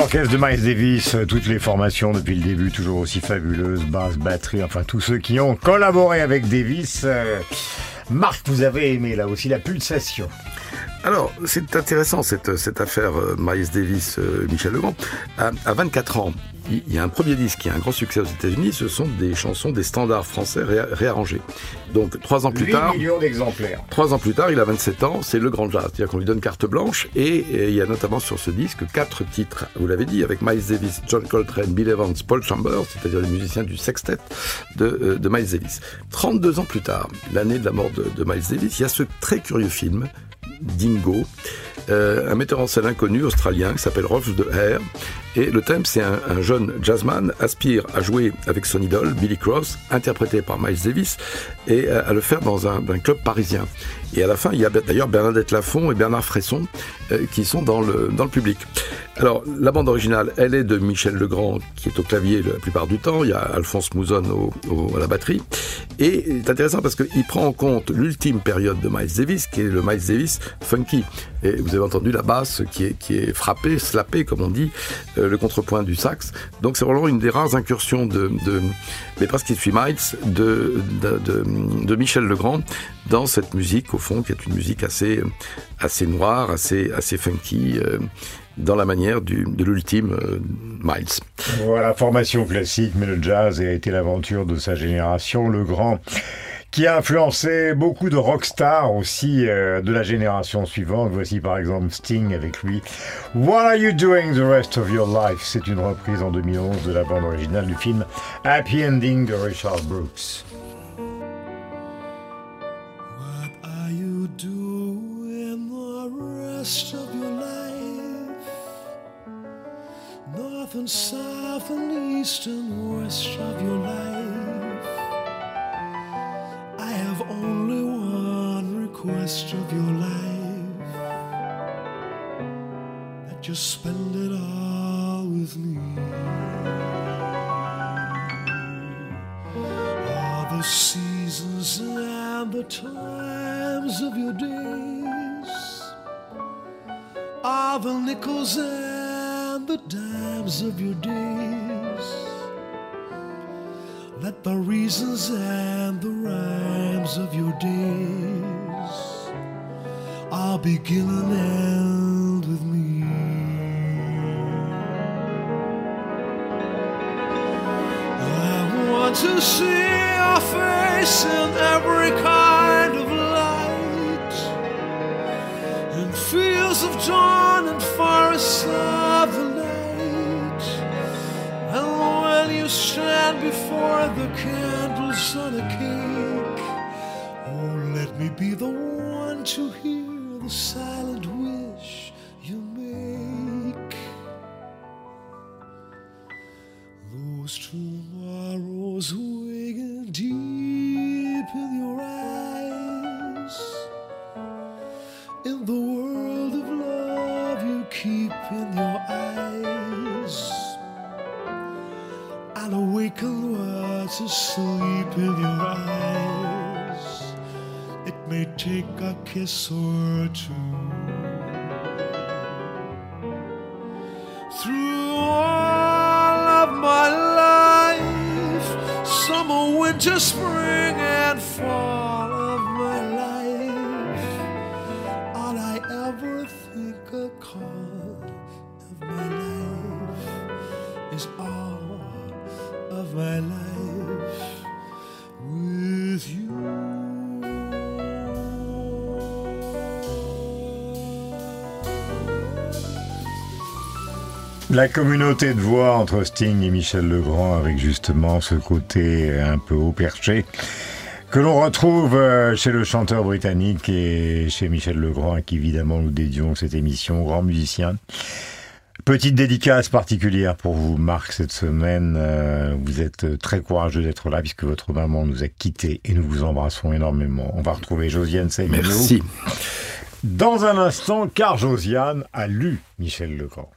L'orchestre de Miles Davis, euh, toutes les formations depuis le début, toujours aussi fabuleuses, basse, batterie, enfin tous ceux qui ont collaboré avec Davis. euh, Marc, vous avez aimé là aussi la pulsation. Alors, c'est intéressant cette, cette affaire euh, Miles Davis, euh, Michel Legrand. À, à 24 ans, il y a un premier disque qui a un grand succès aux États-Unis. Ce sont des chansons, des standards français ré- réarrangés. Donc, trois ans plus 8 tard, millions d'exemplaires. Trois ans plus tard, il a 27 ans, c'est le grand jazz, c'est-à-dire qu'on lui donne carte blanche, et, et il y a notamment sur ce disque quatre titres, vous l'avez dit, avec Miles Davis, John Coltrane, Bill Evans, Paul Chambers, c'est-à-dire les musiciens du sextet de, euh, de Miles Davis. 32 ans plus tard, l'année de la mort de, de Miles Davis, il y a ce très curieux film, Dingo, euh, un metteur en scène inconnu australien qui s'appelle Rolf de Hare. Et le thème, c'est un, un jeune jazzman aspire à jouer avec son idole, Billy Cross, interprété par Miles Davis, et à, le faire dans un, club parisien. Et à la fin, il y a d'ailleurs Bernadette Lafont et Bernard Fresson euh, qui sont dans le public. Alors, la bande originale, elle est de Michel Legrand, qui est au clavier la plupart du temps. Il y a Alphonse Mouzon au, au- à la batterie. Et c'est intéressant parce qu'il prend en compte l'ultime période de Miles Davis, qui est le Miles Davis funky. Et vous avez entendu la basse qui est, qui est frappée, slappée, comme on dit, euh, le contrepoint du sax. Donc c'est vraiment une des rares incursions de, de mais parce qu'il suit Miles, de, de, de, de Michel Legrand dans cette musique, au fond, qui est une musique assez, assez noire, assez, assez funky, euh, dans la manière du, de l'ultime euh, Miles. Voilà, formation classique, mais le jazz a été l'aventure de sa génération, le grand, qui a influencé beaucoup de rockstars aussi euh, de la génération suivante. Voici par exemple Sting avec lui. What are you doing the rest of your life? C'est une reprise en 2011 de la bande originale du film Happy Ending de Richard Brooks. are you doing the rest of And south and east and west of your life. I have only one request of your life that you spend it all with me. All the seasons and the times of your days are the nickels and the dimes of your days. Let the reasons and the rhymes of your days all begin and end with me. I want to see your face in every kind of light, in fields of dawn and forests of you stand before the candles on a cake, oh, let me be the one to hear the silent wish you make. Those tomorrows kiss or two. Through all of my life, summer, winter, spring, La communauté de voix entre Sting et Michel Legrand avec justement ce côté un peu haut perché que l'on retrouve euh, chez le chanteur britannique et chez Michel Legrand à qui évidemment nous dédions cette émission, grand musicien. Petite dédicace particulière pour vous, Marc, cette semaine. Euh, vous êtes très courageux d'être là puisque votre maman nous a quittés et nous vous embrassons énormément. On va retrouver Josiane Seymour. Merci. Dans un instant, car Josiane a lu Michel Legrand.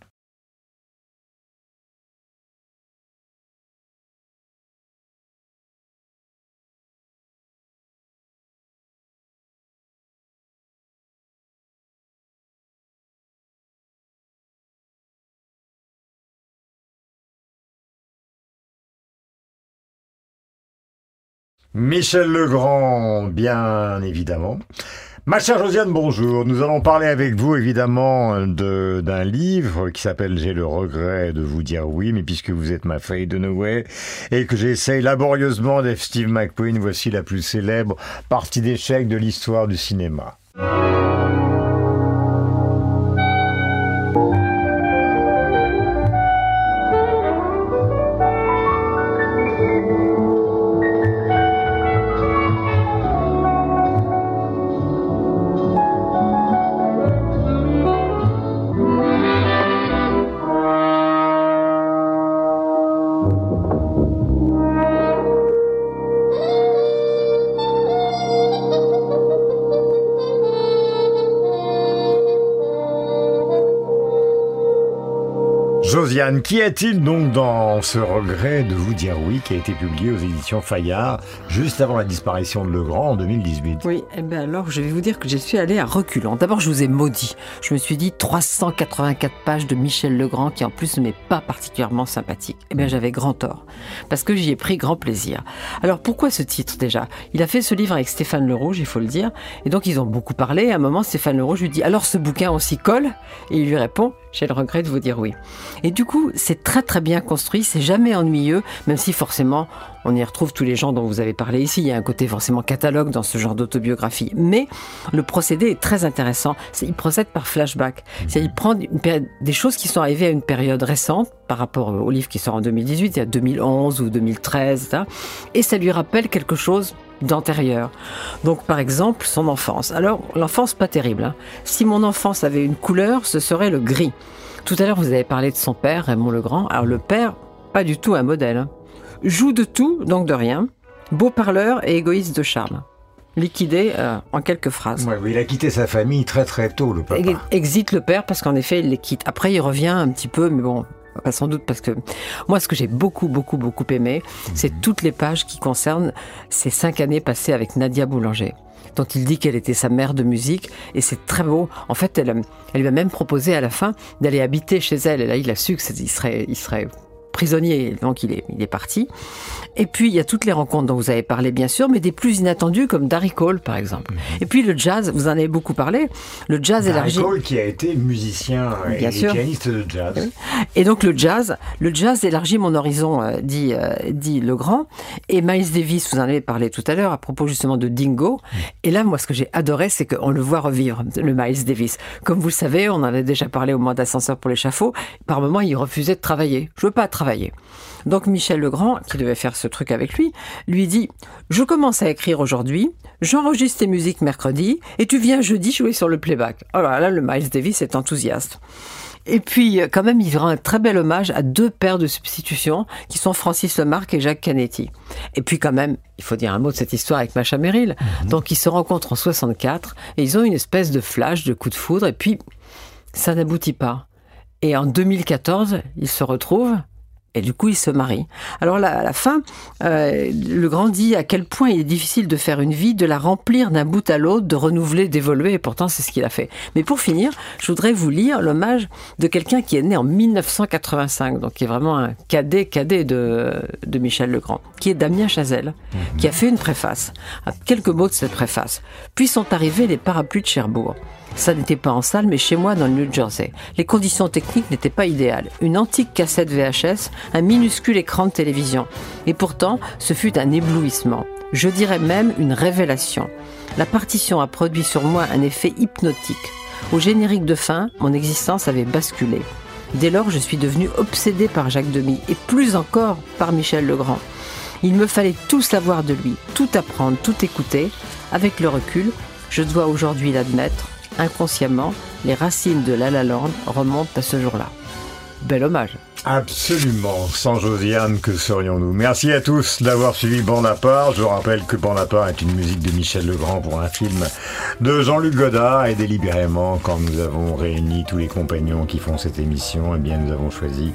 Michel Legrand, bien évidemment. Ma chère Josiane, bonjour. Nous allons parler avec vous évidemment de- d'un livre qui s'appelle J'ai le regret de vous dire oui, mais puisque vous êtes ma feuille de Noé et que j'essaye laborieusement d'être Steve McQueen, voici la plus célèbre partie d'échec de l'histoire du cinéma. Josiane, qui est-il donc dans ce regret de vous dire oui qui a été publié aux éditions Fayard juste avant la disparition de Legrand en 2018 Oui, eh bien alors je vais vous dire que je suis allée à reculons. D'abord, je vous ai maudit. Je me suis dit 384 pages de Michel Legrand qui en plus ne m'est pas particulièrement sympathique. Eh bien j'avais grand tort, parce que j'y ai pris grand plaisir. Alors pourquoi ce titre déjà? Il a fait ce livre avec Stéphane Le il faut le dire, et donc ils ont beaucoup parlé. À un moment, Stéphane Le Rouge lui dit alors ce bouquin on s'y colle? Et il lui répond j'ai le regret de vous dire oui. Et du coup, c'est très très bien construit, c'est jamais ennuyeux, même si forcément on y retrouve tous les gens dont vous avez parlé ici. Il y a un côté forcément catalogue dans ce genre d'autobiographie. Mais le procédé est très intéressant. Il procède par flashback. Il prend des choses qui sont arrivées à une période récente par rapport au livre qui sort en 2018, il y a 2011 ou 2013, etc. et ça lui rappelle quelque chose d'antérieur. Donc par exemple son enfance. Alors l'enfance pas terrible. hein. Si mon enfance avait une couleur, ce serait le gris. Tout à l'heure vous avez parlé de son père, Raymond Legrand. Alors le père, pas du tout un modèle. hein. Joue de tout, donc de rien. Beau parleur et égoïste de charme. Liquidé euh, en quelques phrases. Ouais, oui, il a quitté sa famille très très tôt, le papa. Ex- Exit le père parce qu'en effet, il les quitte. Après, il revient un petit peu, mais bon, sans doute parce que moi, ce que j'ai beaucoup, beaucoup, beaucoup aimé, c'est toutes les pages qui concernent ces cinq années passées avec Nadia Boulanger dont il dit qu'elle était sa mère de musique et c'est très beau. En fait, elle, elle lui a même proposé à la fin d'aller habiter chez elle. Et là, il a su qu'il serait, il serait prisonnier, donc il est, il est parti. Et puis, il y a toutes les rencontres dont vous avez parlé, bien sûr, mais des plus inattendues, comme Darry Cole, par exemple. Et puis, le jazz, vous en avez beaucoup parlé. Le jazz Darry élargi. Cole qui a été musicien Bien et sûr. pianiste de jazz. Et donc le jazz, le jazz élargit mon horizon, euh, dit, euh, dit Legrand. Et Miles Davis, vous en avez parlé tout à l'heure à propos justement de Dingo. Et là, moi, ce que j'ai adoré, c'est qu'on le voit revivre, le Miles Davis. Comme vous le savez, on en a déjà parlé au mois d'ascenseur pour l'échafaud. Par moment, il refusait de travailler. Je veux pas travailler. Donc Michel Legrand, qui devait faire ce truc avec lui, lui dit Je commence à écrire aujourd'hui, j'enregistre tes musiques mercredi, et tu viens jeudi jouer sur le playback. Alors là, le Miles Davis est enthousiaste. Et puis, euh, quand même, il rend un très bel hommage à deux pères de substitution, qui sont Francis Lemarque et Jacques Canetti. Et puis, quand même, il faut dire un mot de cette histoire avec Macha Merrill. Donc, ils se rencontrent en 64, et ils ont une espèce de flash, de coup de foudre, et puis, ça n'aboutit pas. Et en 2014, ils se retrouvent, et du coup, ils se marient. Alors là, à la fin, euh, le grand dit à quel point il est difficile de faire une vie, de la remplir d'un bout à l'autre, de renouveler, d'évoluer, et pourtant c'est ce qu'il a fait. Mais pour finir, je voudrais vous lire l'hommage de quelqu'un qui est né en 1985, donc qui est vraiment un cadet, cadet de, de Michel Legrand, qui est Damien Chazelle, qui a fait une préface. Ah, Quelques mots de cette préface. Puis sont arrivés les parapluies de Cherbourg. Ça n'était pas en salle, mais chez moi dans le New Jersey. Les conditions techniques n'étaient pas idéales. Une antique cassette VHS, un minuscule écran de télévision. Et pourtant, ce fut un éblouissement. Je dirais même une révélation. La partition a produit sur moi un effet hypnotique. Au générique de fin, mon existence avait basculé. Dès lors, je suis devenu obsédé par Jacques Demy, et plus encore par Michel Legrand. Il me fallait tout savoir de lui, tout apprendre, tout écouter. Avec le recul, je dois aujourd'hui l'admettre, inconsciemment, les racines de La La remontent à ce jour-là. Bel hommage. Absolument. Sans Josiane, que serions-nous? Merci à tous d'avoir suivi part. Je vous rappelle que part est une musique de Michel Legrand pour un film de Jean-Luc Godard. Et délibérément, quand nous avons réuni tous les compagnons qui font cette émission, eh bien, nous avons choisi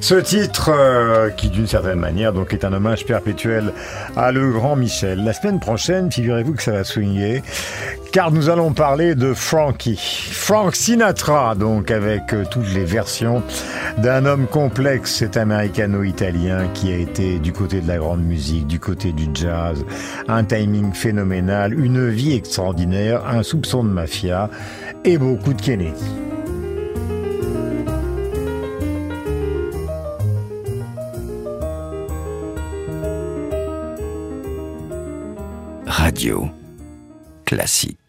ce titre euh, qui, d'une certaine manière, donc est un hommage perpétuel à le grand Michel. La semaine prochaine, figurez-vous que ça va swinguer, car nous allons parler de Frankie. Frank Sinatra, donc, avec euh, toutes les versions d'un homme complexe, cet américano-italien qui a été du côté de la grande musique, du côté du jazz, un timing phénoménal, une vie extraordinaire, un soupçon de mafia et beaucoup de Kennedy. Radio classique.